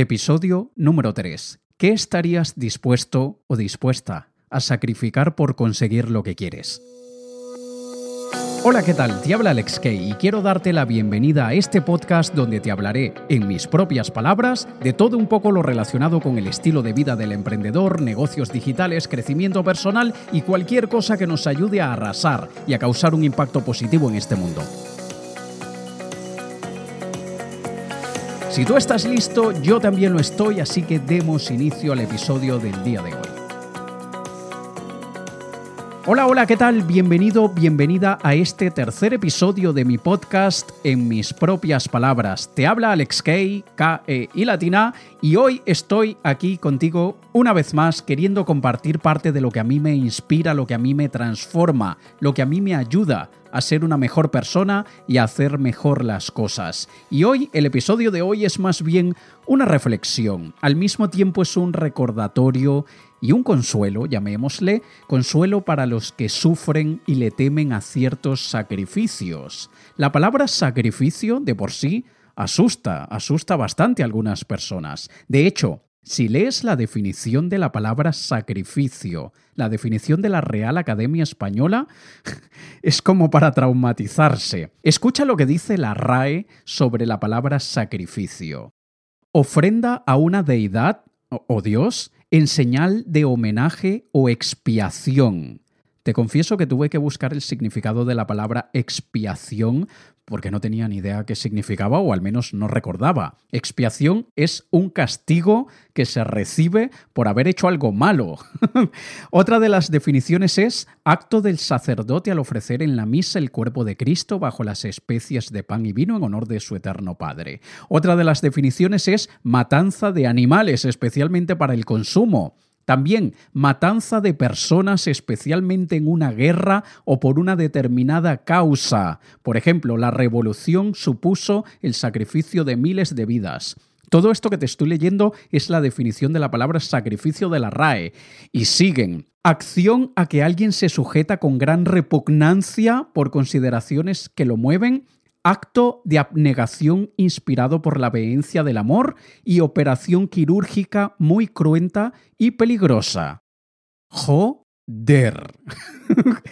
Episodio número 3. ¿Qué estarías dispuesto o dispuesta a sacrificar por conseguir lo que quieres? Hola, ¿qué tal? Te habla Alex Kay y quiero darte la bienvenida a este podcast donde te hablaré, en mis propias palabras, de todo un poco lo relacionado con el estilo de vida del emprendedor, negocios digitales, crecimiento personal y cualquier cosa que nos ayude a arrasar y a causar un impacto positivo en este mundo. Si tú estás listo, yo también lo estoy, así que demos inicio al episodio del día de hoy. Hola, hola, ¿qué tal? Bienvenido, bienvenida a este tercer episodio de mi podcast en mis propias palabras. Te habla Alex Kay, K -E y Latina, y hoy estoy aquí contigo una vez más queriendo compartir parte de lo que a mí me inspira, lo que a mí me transforma, lo que a mí me ayuda a ser una mejor persona y a hacer mejor las cosas. Y hoy, el episodio de hoy es más bien una reflexión, al mismo tiempo es un recordatorio y un consuelo, llamémosle, consuelo para los que sufren y le temen a ciertos sacrificios. La palabra sacrificio de por sí asusta, asusta bastante a algunas personas. De hecho, si lees la definición de la palabra sacrificio, la definición de la Real Academia Española, es como para traumatizarse. Escucha lo que dice la RAE sobre la palabra sacrificio. Ofrenda a una deidad o Dios en señal de homenaje o expiación. Te confieso que tuve que buscar el significado de la palabra expiación porque no tenía ni idea qué significaba o al menos no recordaba. Expiación es un castigo que se recibe por haber hecho algo malo. Otra de las definiciones es acto del sacerdote al ofrecer en la misa el cuerpo de Cristo bajo las especies de pan y vino en honor de su eterno Padre. Otra de las definiciones es matanza de animales, especialmente para el consumo. También matanza de personas especialmente en una guerra o por una determinada causa. Por ejemplo, la revolución supuso el sacrificio de miles de vidas. Todo esto que te estoy leyendo es la definición de la palabra sacrificio de la RAE. Y siguen. Acción a que alguien se sujeta con gran repugnancia por consideraciones que lo mueven acto de abnegación inspirado por la vehemencia del amor y operación quirúrgica muy cruenta y peligrosa. Joder.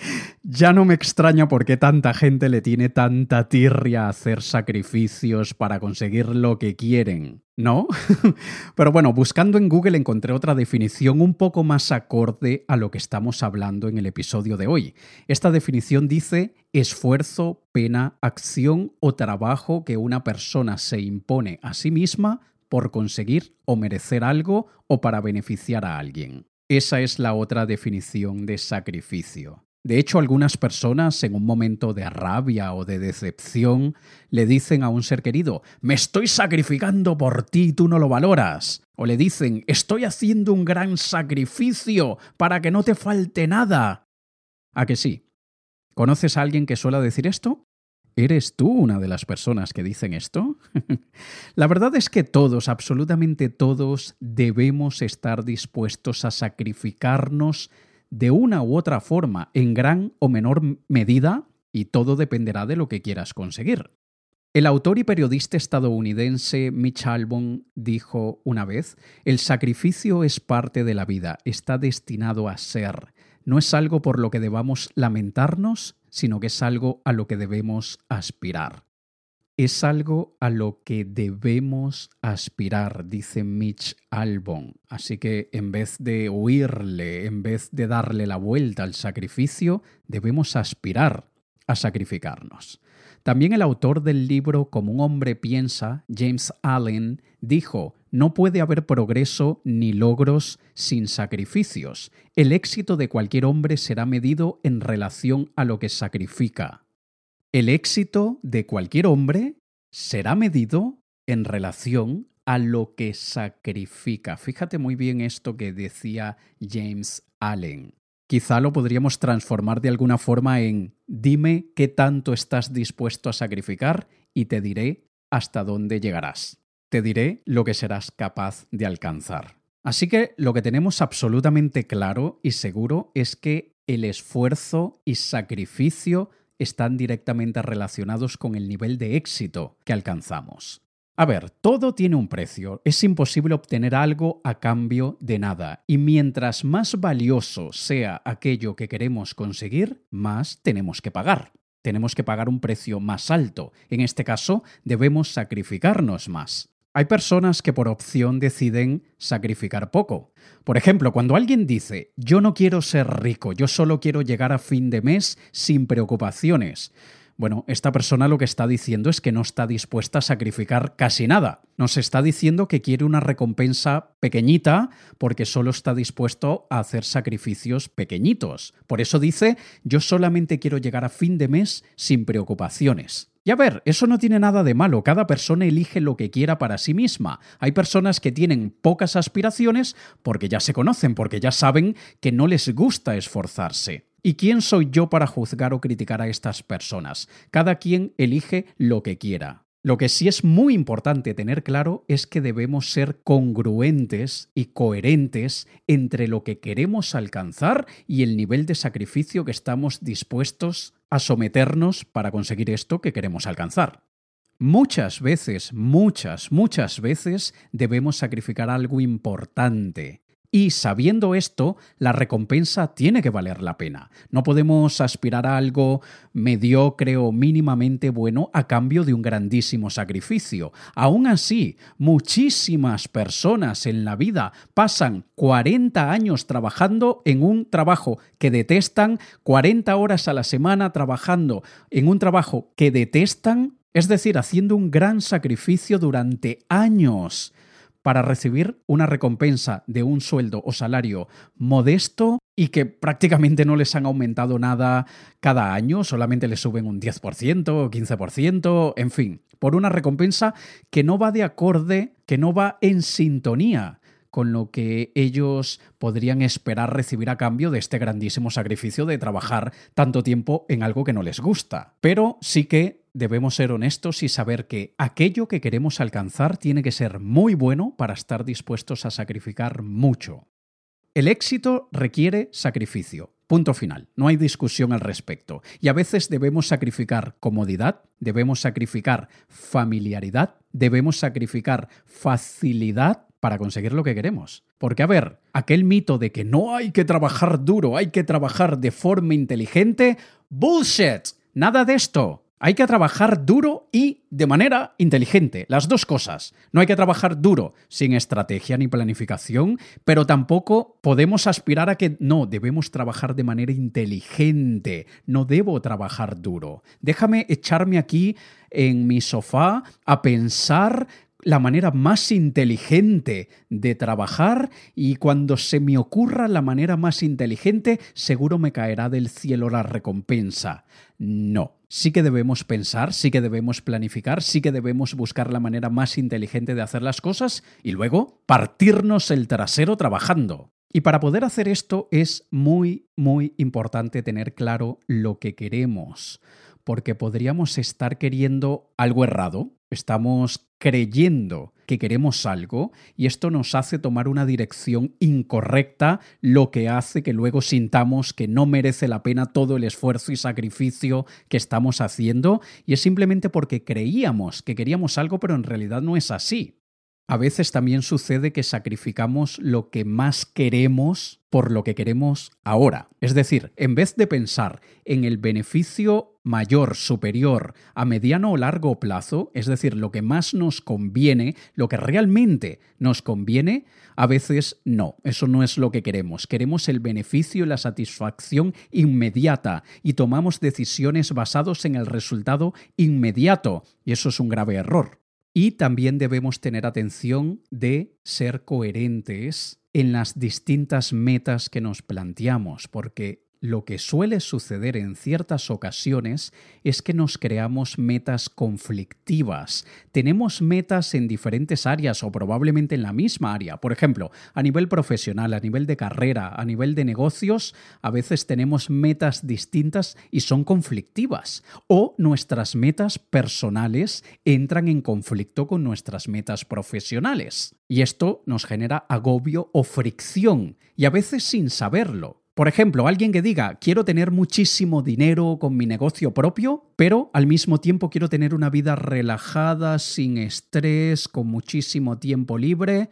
ya no me extraña por qué tanta gente le tiene tanta tirria a hacer sacrificios para conseguir lo que quieren, ¿no? Pero bueno, buscando en Google encontré otra definición un poco más acorde a lo que estamos hablando en el episodio de hoy. Esta definición dice esfuerzo, pena, acción o trabajo que una persona se impone a sí misma por conseguir o merecer algo o para beneficiar a alguien. Esa es la otra definición de sacrificio. De hecho, algunas personas en un momento de rabia o de decepción le dicen a un ser querido, me estoy sacrificando por ti y tú no lo valoras. O le dicen, estoy haciendo un gran sacrificio para que no te falte nada. ¿A que sí? ¿Conoces a alguien que suele decir esto? ¿Eres tú una de las personas que dicen esto? La verdad es que todos, absolutamente todos, debemos estar dispuestos a sacrificarnos de una u otra forma, en gran o menor medida, y todo dependerá de lo que quieras conseguir. El autor y periodista estadounidense Mitch Albom dijo una vez, el sacrificio es parte de la vida, está destinado a ser. No es algo por lo que debamos lamentarnos, sino que es algo a lo que debemos aspirar. Es algo a lo que debemos aspirar, dice Mitch Albon. Así que en vez de huirle, en vez de darle la vuelta al sacrificio, debemos aspirar a sacrificarnos. También el autor del libro Como un hombre piensa, James Allen, dijo, no puede haber progreso ni logros sin sacrificios. El éxito de cualquier hombre será medido en relación a lo que sacrifica. El éxito de cualquier hombre será medido en relación a lo que sacrifica. Fíjate muy bien esto que decía James Allen. Quizá lo podríamos transformar de alguna forma en dime qué tanto estás dispuesto a sacrificar y te diré hasta dónde llegarás. Te diré lo que serás capaz de alcanzar. Así que lo que tenemos absolutamente claro y seguro es que el esfuerzo y sacrificio están directamente relacionados con el nivel de éxito que alcanzamos. A ver, todo tiene un precio. Es imposible obtener algo a cambio de nada. Y mientras más valioso sea aquello que queremos conseguir, más tenemos que pagar. Tenemos que pagar un precio más alto. En este caso, debemos sacrificarnos más. Hay personas que por opción deciden sacrificar poco. Por ejemplo, cuando alguien dice, yo no quiero ser rico, yo solo quiero llegar a fin de mes sin preocupaciones, bueno, esta persona lo que está diciendo es que no está dispuesta a sacrificar casi nada. Nos está diciendo que quiere una recompensa pequeñita porque solo está dispuesto a hacer sacrificios pequeñitos. Por eso dice, yo solamente quiero llegar a fin de mes sin preocupaciones. Y a ver, eso no tiene nada de malo, cada persona elige lo que quiera para sí misma. Hay personas que tienen pocas aspiraciones porque ya se conocen, porque ya saben que no les gusta esforzarse. ¿Y quién soy yo para juzgar o criticar a estas personas? Cada quien elige lo que quiera. Lo que sí es muy importante tener claro es que debemos ser congruentes y coherentes entre lo que queremos alcanzar y el nivel de sacrificio que estamos dispuestos a someternos para conseguir esto que queremos alcanzar. Muchas veces, muchas, muchas veces debemos sacrificar algo importante, y sabiendo esto, la recompensa tiene que valer la pena. No podemos aspirar a algo mediocre o mínimamente bueno a cambio de un grandísimo sacrificio. Aún así, muchísimas personas en la vida pasan 40 años trabajando en un trabajo que detestan, 40 horas a la semana trabajando en un trabajo que detestan, es decir, haciendo un gran sacrificio durante años para recibir una recompensa de un sueldo o salario modesto y que prácticamente no les han aumentado nada cada año, solamente les suben un 10% o 15%, en fin, por una recompensa que no va de acorde, que no va en sintonía con lo que ellos podrían esperar recibir a cambio de este grandísimo sacrificio de trabajar tanto tiempo en algo que no les gusta. Pero sí que debemos ser honestos y saber que aquello que queremos alcanzar tiene que ser muy bueno para estar dispuestos a sacrificar mucho. El éxito requiere sacrificio. Punto final. No hay discusión al respecto. Y a veces debemos sacrificar comodidad, debemos sacrificar familiaridad, debemos sacrificar facilidad para conseguir lo que queremos. Porque, a ver, aquel mito de que no hay que trabajar duro, hay que trabajar de forma inteligente, bullshit. Nada de esto. Hay que trabajar duro y de manera inteligente, las dos cosas. No hay que trabajar duro sin estrategia ni planificación, pero tampoco podemos aspirar a que no, debemos trabajar de manera inteligente, no debo trabajar duro. Déjame echarme aquí en mi sofá a pensar la manera más inteligente de trabajar y cuando se me ocurra la manera más inteligente, seguro me caerá del cielo la recompensa. No, sí que debemos pensar, sí que debemos planificar, sí que debemos buscar la manera más inteligente de hacer las cosas y luego partirnos el trasero trabajando. Y para poder hacer esto es muy, muy importante tener claro lo que queremos, porque podríamos estar queriendo algo errado, estamos creyendo que queremos algo y esto nos hace tomar una dirección incorrecta, lo que hace que luego sintamos que no merece la pena todo el esfuerzo y sacrificio que estamos haciendo y es simplemente porque creíamos que queríamos algo pero en realidad no es así. A veces también sucede que sacrificamos lo que más queremos por lo que queremos ahora. Es decir, en vez de pensar en el beneficio mayor, superior, a mediano o largo plazo, es decir, lo que más nos conviene, lo que realmente nos conviene, a veces no, eso no es lo que queremos. Queremos el beneficio y la satisfacción inmediata y tomamos decisiones basadas en el resultado inmediato, y eso es un grave error. Y también debemos tener atención de ser coherentes en las distintas metas que nos planteamos, porque lo que suele suceder en ciertas ocasiones es que nos creamos metas conflictivas. Tenemos metas en diferentes áreas o probablemente en la misma área. Por ejemplo, a nivel profesional, a nivel de carrera, a nivel de negocios, a veces tenemos metas distintas y son conflictivas. O nuestras metas personales entran en conflicto con nuestras metas profesionales. Y esto nos genera agobio o fricción, y a veces sin saberlo. Por ejemplo, alguien que diga, quiero tener muchísimo dinero con mi negocio propio, pero al mismo tiempo quiero tener una vida relajada, sin estrés, con muchísimo tiempo libre.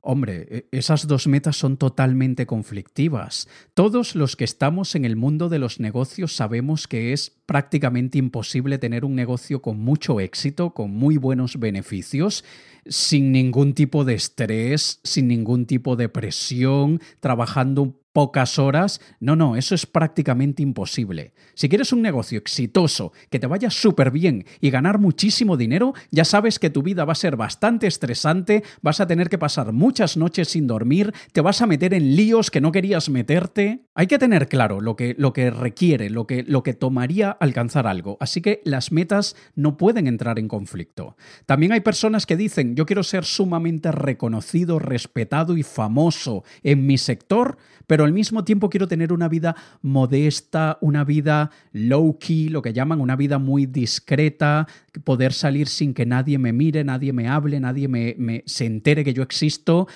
Hombre, e, esas dos metas son totalmente conflictivas. Todos los que estamos en el mundo de los negocios sabemos que es prácticamente imposible tener un negocio con mucho éxito, con muy buenos beneficios, sin ningún tipo de estrés, sin ningún tipo de presión, trabajando pocas horas. No, no, eso es prácticamente imposible. Si quieres un negocio exitoso, que te vaya súper bien y ganar muchísimo dinero, ya sabes que tu vida va a ser bastante estresante, vas a tener que pasar muchas noches sin dormir, te vas a meter en líos que no querías meterte. Hay que tener claro lo que, lo que requiere, lo que, lo que tomaría alcanzar algo. Así que las metas no pueden entrar en conflicto. También hay personas que dicen, yo quiero ser sumamente reconocido, respetado y famoso en mi sector, pero al mismo tiempo quiero tener una vida modesta, una vida low-key, lo que llaman una vida muy discreta, poder salir sin que nadie me mire, nadie me hable, nadie me, me se entere que yo existo.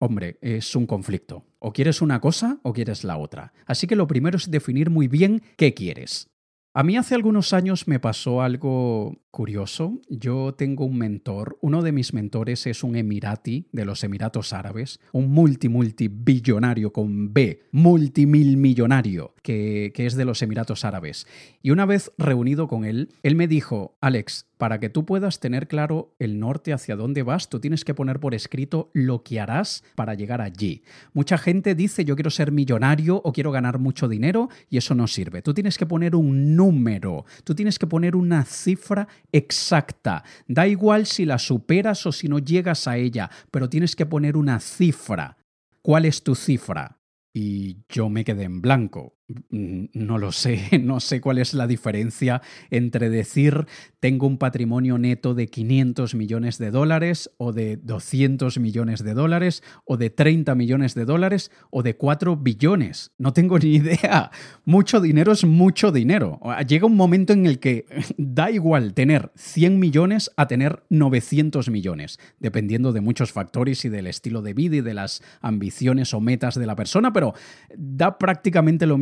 Hombre, es un conflicto. O quieres una cosa o quieres la otra. Así que lo primero es definir muy bien qué quieres. A mí hace algunos años me pasó algo curioso. Yo tengo un mentor, uno de mis mentores es un emirati de los Emiratos Árabes, un multi multibillonario con B, multimilmillonario, que, que es de los Emiratos Árabes. Y una vez reunido con él, él me dijo, Alex, para que tú puedas tener claro el norte hacia dónde vas, tú tienes que poner por escrito lo que harás para llegar allí. Mucha gente dice yo quiero ser millonario o quiero ganar mucho dinero y eso no sirve. Tú tienes que poner un número, tú tienes que poner una cifra exacta. Da igual si la superas o si no llegas a ella, pero tienes que poner una cifra. ¿Cuál es tu cifra? Y yo me quedé en blanco. Mm, no lo sé, no sé cuál es la diferencia entre decir tengo un patrimonio neto de 500 millones de dólares o de 200 millones de dólares o de 30 millones de dólares o de 4 billones. No tengo ni idea. Mucho dinero es mucho dinero. Llega un momento en el que da igual tener 100 millones a tener 900 millones, dependiendo de muchos factores y del estilo de vida y de las ambiciones o metas de la persona, pero da prácticamente lo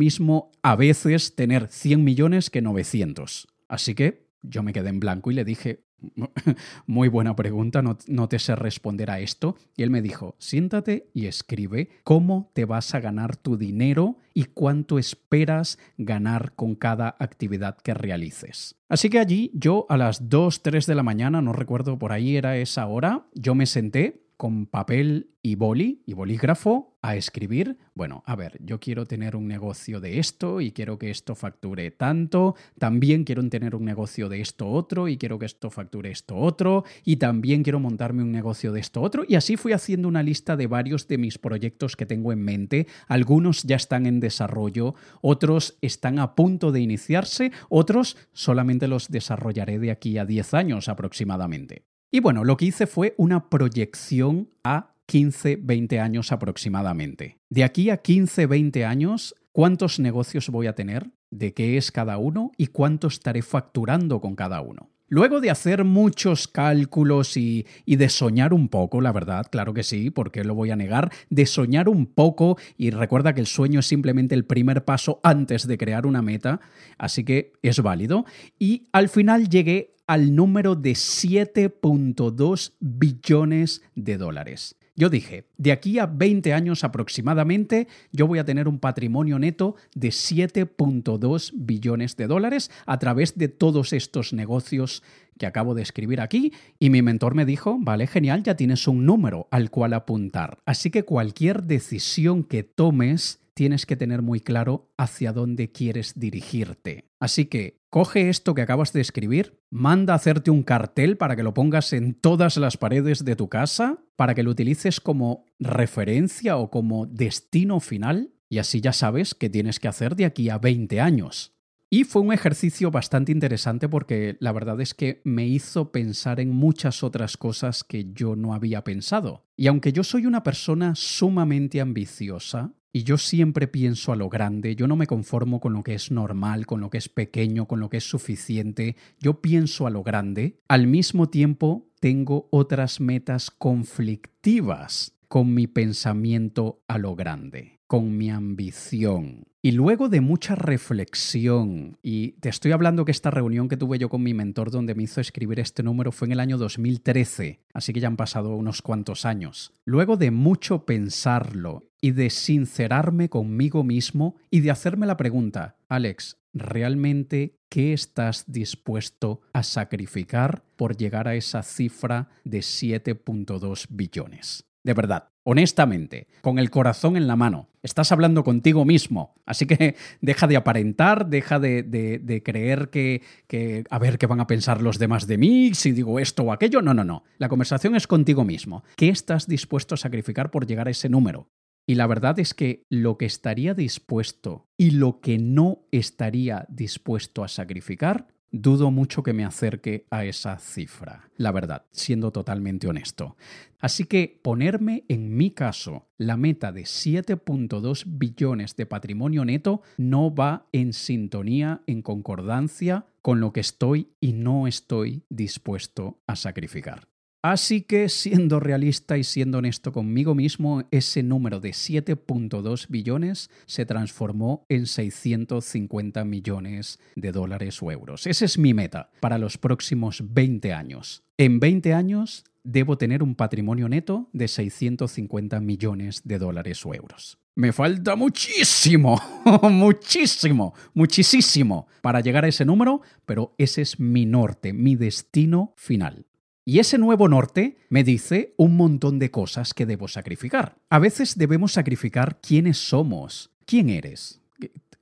a veces tener 100 millones que 900. Así que yo me quedé en blanco y le dije, muy buena pregunta, no, no, te sé responder a esto. Y él me dijo, siéntate y escribe cómo te vas a ganar tu dinero y cuánto esperas ganar con cada actividad que realices. Así que allí yo a las 2, 3 de la mañana, no recuerdo por ahí era esa hora, yo me senté con papel y boli y bolígrafo a escribir, bueno, a ver, yo quiero tener un negocio de esto y quiero que esto facture tanto, también quiero tener un negocio de esto otro y quiero que esto facture esto otro y también quiero montarme un negocio de esto otro y así fui haciendo una lista de varios de mis proyectos que tengo en mente, algunos ya están en desarrollo, otros están a punto de iniciarse, otros solamente los desarrollaré de aquí a 10 años aproximadamente. Y bueno, lo que hice fue una proyección a 15, 20 años aproximadamente. De aquí a 15, 20 años, ¿cuántos negocios voy a tener? ¿De qué es cada uno? ¿Y cuánto estaré facturando con cada uno? Luego de hacer muchos cálculos y, y, de soñar un poco, la verdad, claro que sí, porque lo voy a negar, de soñar un poco, y recuerda que el sueño es simplemente el primer paso antes de crear una meta, así que es válido, y al final llegué al número de 7.2 billones de dólares. Yo dije, de aquí a 20 años aproximadamente, yo voy a tener un patrimonio neto de 7.2 billones de dólares a través de todos estos negocios que acabo de escribir aquí y mi mentor me dijo, vale, genial, ya tienes un número al cual apuntar. Así que cualquier decisión que tomes tienes que tener muy claro hacia dónde quieres dirigirte. Así que coge esto que acabas de escribir, manda a hacerte un cartel para que lo pongas en todas las paredes de tu casa, para que lo utilices como referencia o como destino final, y así ya sabes qué tienes que hacer de aquí a 20 años. Y fue un ejercicio bastante interesante porque la verdad es que me hizo pensar en muchas otras cosas que yo no había pensado. Y aunque yo soy una persona sumamente ambiciosa, y yo siempre pienso a lo grande, yo no me conformo con lo que es normal, con lo que es pequeño, con lo que es suficiente, yo pienso a lo grande, al mismo tiempo tengo otras metas conflictivas con mi pensamiento a lo grande. Con mi ambición. Y luego de mucha reflexión, y te estoy hablando que esta reunión que tuve yo con mi mentor donde me hizo escribir este número fue en el año 2013, así que ya han pasado unos cuantos años. Luego de mucho pensarlo y de sincerarme conmigo mismo y de hacerme la pregunta, Alex, ¿realmente qué estás dispuesto a sacrificar por llegar a esa cifra de 7.2 billones? De verdad, honestamente, con el corazón en la mano. Estás hablando contigo mismo. Así que deja de aparentar, deja de, creer que, que, a ver qué van a pensar los demás de mí, si digo esto o aquello. No, no, no. La conversación es contigo mismo. ¿Qué estás dispuesto a sacrificar por llegar a ese número? Y la verdad es que lo que estaría dispuesto y lo que no estaría dispuesto a sacrificar dudo mucho que me acerque a esa cifra, la verdad, siendo totalmente honesto. Así que ponerme en mi caso la meta de 7.2 billones de patrimonio neto no va en sintonía, en concordancia con lo que estoy y no estoy dispuesto a sacrificar. Así que, siendo realista y siendo honesto conmigo mismo, ese número de 7.2 billones se transformó en 650 millones de dólares o euros. Esa es mi meta para los próximos 20 años. En 20 años debo tener un patrimonio neto de 650 millones de dólares o euros. Me falta muchísimo, muchísimo, muchísimo para llegar a ese número, pero ese es mi norte, mi destino final. Y ese nuevo norte me dice un montón de cosas que debo sacrificar. A veces debemos sacrificar quiénes somos. ¿Quién eres?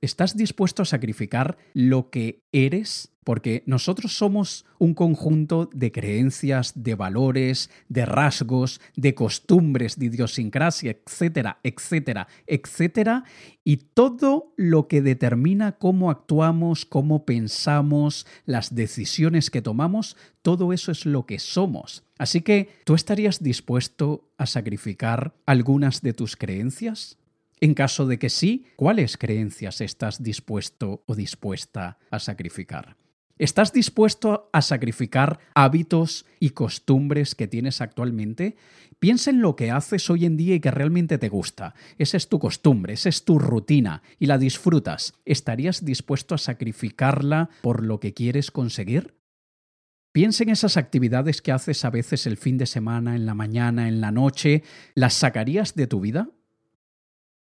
¿Estás dispuesto a sacrificar lo que eres? Porque nosotros somos un conjunto de creencias, de valores, de rasgos, de costumbres, de idiosincrasia, etcétera, etcétera, etcétera. Y todo lo que determina cómo actuamos, cómo pensamos, las decisiones que tomamos, todo eso es lo que somos. Así que, ¿tú estarías dispuesto a sacrificar algunas de tus creencias? En caso de que sí, ¿cuáles creencias estás dispuesto o dispuesta a sacrificar? ¿Estás dispuesto a sacrificar hábitos y costumbres que tienes actualmente? Piensa en lo que haces hoy en día y que realmente te gusta. Esa es tu costumbre, esa es tu rutina y la disfrutas. ¿Estarías dispuesto a sacrificarla por lo que quieres conseguir? Piensa en esas actividades que haces a veces el fin de semana, en la mañana, en la noche. ¿Las sacarías de tu vida?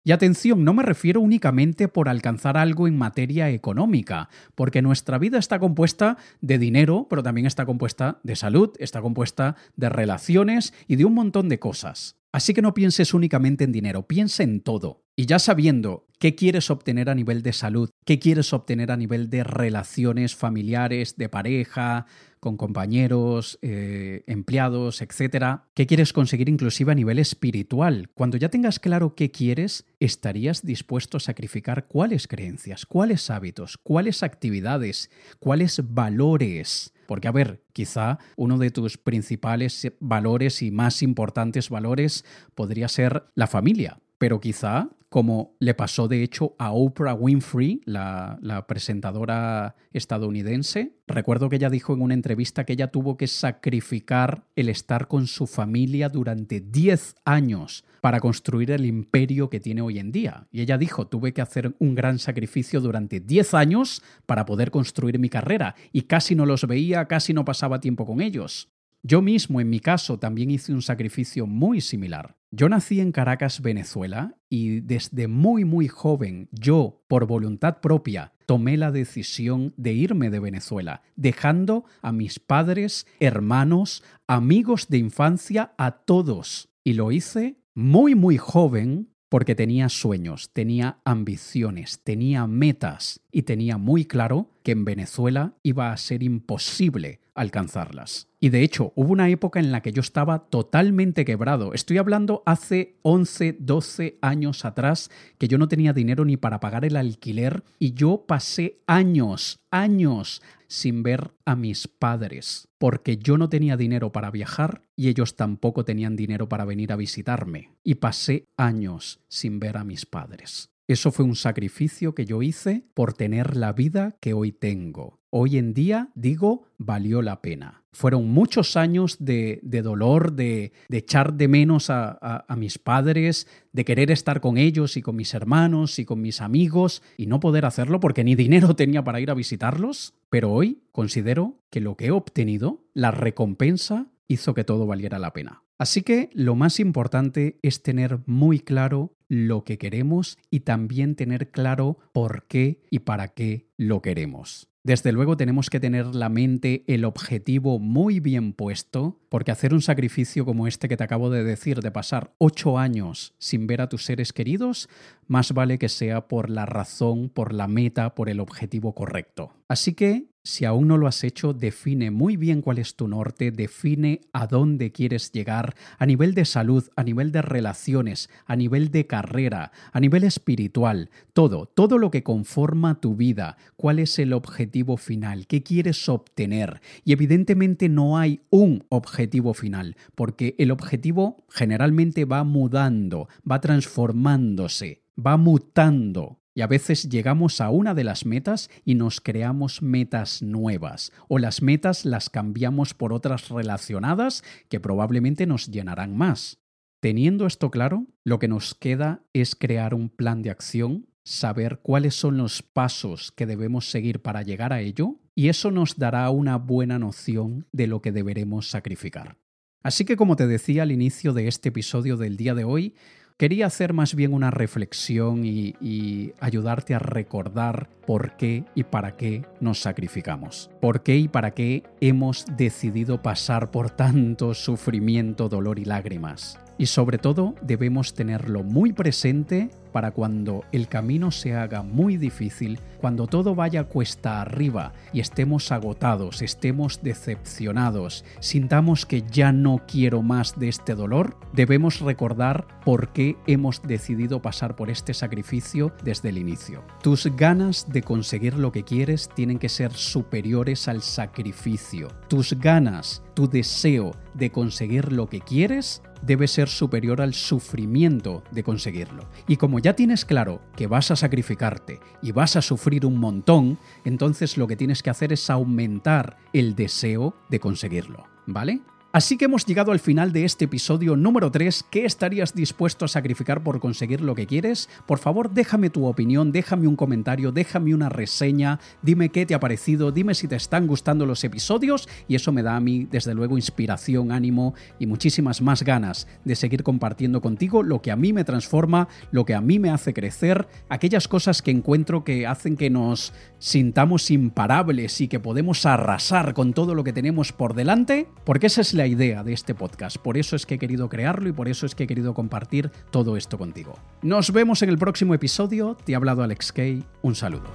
Y atención, no me refiero únicamente por alcanzar algo en materia económica, porque nuestra vida está compuesta de dinero, pero también está compuesta de salud, está compuesta de relaciones y de un montón de cosas. Así que no pienses únicamente en dinero, piensa en todo. Y ya sabiendo qué quieres obtener a nivel de salud, qué quieres obtener a nivel de relaciones familiares, de pareja, con compañeros, eh, empleados, etcétera, qué quieres conseguir inclusive a nivel espiritual. Cuando ya tengas claro qué quieres, estarías dispuesto a sacrificar cuáles creencias, cuáles hábitos, cuáles actividades, cuáles valores. Porque, a ver, quizá uno de tus principales valores y más importantes valores podría ser la familia pero quizá, como le pasó de hecho a Oprah Winfrey, la, presentadora estadounidense, recuerdo que ella dijo en una entrevista que ella tuvo que sacrificar el estar con su familia durante 10 años para construir el imperio que tiene hoy en día. Y ella dijo, tuve que hacer un gran sacrificio durante 10 años para poder construir mi carrera y casi no los veía, casi no pasaba tiempo con ellos. Yo mismo, en mi caso, también hice un sacrificio muy similar. Yo nací en Caracas, Venezuela, y desde muy muy joven yo, por voluntad propia, tomé la decisión de irme de Venezuela, dejando a mis padres, hermanos, amigos de infancia, a todos. Y lo hice muy muy joven porque tenía sueños, tenía ambiciones, tenía metas y tenía muy claro que en Venezuela iba a ser imposible alcanzarlas. Y de hecho, hubo una época en la que yo estaba totalmente quebrado. Estoy hablando hace 11, 12 años atrás que yo no tenía dinero ni para pagar el alquiler y yo pasé años, años sin ver a mis padres, porque yo no tenía dinero para viajar y ellos tampoco tenían dinero para venir a visitarme. Y pasé años sin ver a mis padres. Eso fue un sacrificio que yo hice por tener la vida que hoy tengo. Hoy en día digo, valió la pena. Fueron muchos años de, dolor, de, echar de menos a, a mis padres, de querer estar con ellos y con mis hermanos y con mis amigos y no poder hacerlo porque ni dinero tenía para ir a visitarlos. Pero hoy considero que lo que he obtenido, la recompensa, hizo que todo valiera la pena. Así que lo más importante es tener muy claro lo que queremos y también tener claro por qué y para qué lo queremos. Desde luego tenemos que tener la mente, el objetivo muy bien puesto, porque hacer un sacrificio como este que te acabo de decir, de pasar ocho años sin ver a tus seres queridos, más vale que sea por la razón, por la meta, por el objetivo correcto. Así que si aún no lo has hecho, define muy bien cuál es tu norte, define a dónde quieres llegar a nivel de salud, a nivel de relaciones, a nivel de carrera, a nivel espiritual, todo, todo lo que conforma tu vida, cuál es el objetivo final, qué quieres obtener. Y evidentemente no hay un objetivo final, porque el objetivo generalmente va mudando, va transformándose, va mutando. Y a veces llegamos a una de las metas y nos creamos metas nuevas, o las metas las cambiamos por otras relacionadas que probablemente nos llenarán más. Teniendo esto claro, lo que nos queda es crear un plan de acción, saber cuáles son los pasos que debemos seguir para llegar a ello, y eso nos dará una buena noción de lo que deberemos sacrificar. Así que como te decía al inicio de este episodio del día de hoy, Quería hacer más bien una reflexión y, ayudarte a recordar por qué y para qué nos sacrificamos. Por qué y para qué hemos decidido pasar por tanto sufrimiento, dolor y lágrimas. Y sobre todo debemos tenerlo muy presente para cuando el camino se haga muy difícil, cuando todo vaya cuesta arriba y estemos agotados, estemos decepcionados, sintamos que ya no quiero más de este dolor, debemos recordar por qué hemos decidido pasar por este sacrificio desde el inicio. Tus ganas de conseguir lo que quieres tienen que ser superiores al sacrificio. Tus ganas, tu deseo de conseguir lo que quieres debe ser superior al sufrimiento de conseguirlo. Y como ya tienes claro que vas a sacrificarte y vas a sufrir un montón, entonces lo que tienes que hacer es aumentar el deseo de conseguirlo, ¿vale? Así que hemos llegado al final de este episodio número 3. ¿Qué estarías dispuesto a sacrificar por conseguir lo que quieres? Por favor, déjame tu opinión, déjame un comentario, déjame una reseña, dime qué te ha parecido, dime si te están gustando los episodios y eso me da a mí, desde luego, inspiración, ánimo y muchísimas más ganas de seguir compartiendo contigo lo que a mí me transforma, lo que a mí me hace crecer, aquellas cosas que encuentro que hacen que nos sintamos imparables y que podemos arrasar con todo lo que tenemos por delante, porque esa es la idea de este podcast. Por eso es que he querido crearlo y por eso es que he querido compartir todo esto contigo. Nos vemos en el próximo episodio. Te ha hablado Alex Kay. Un saludo.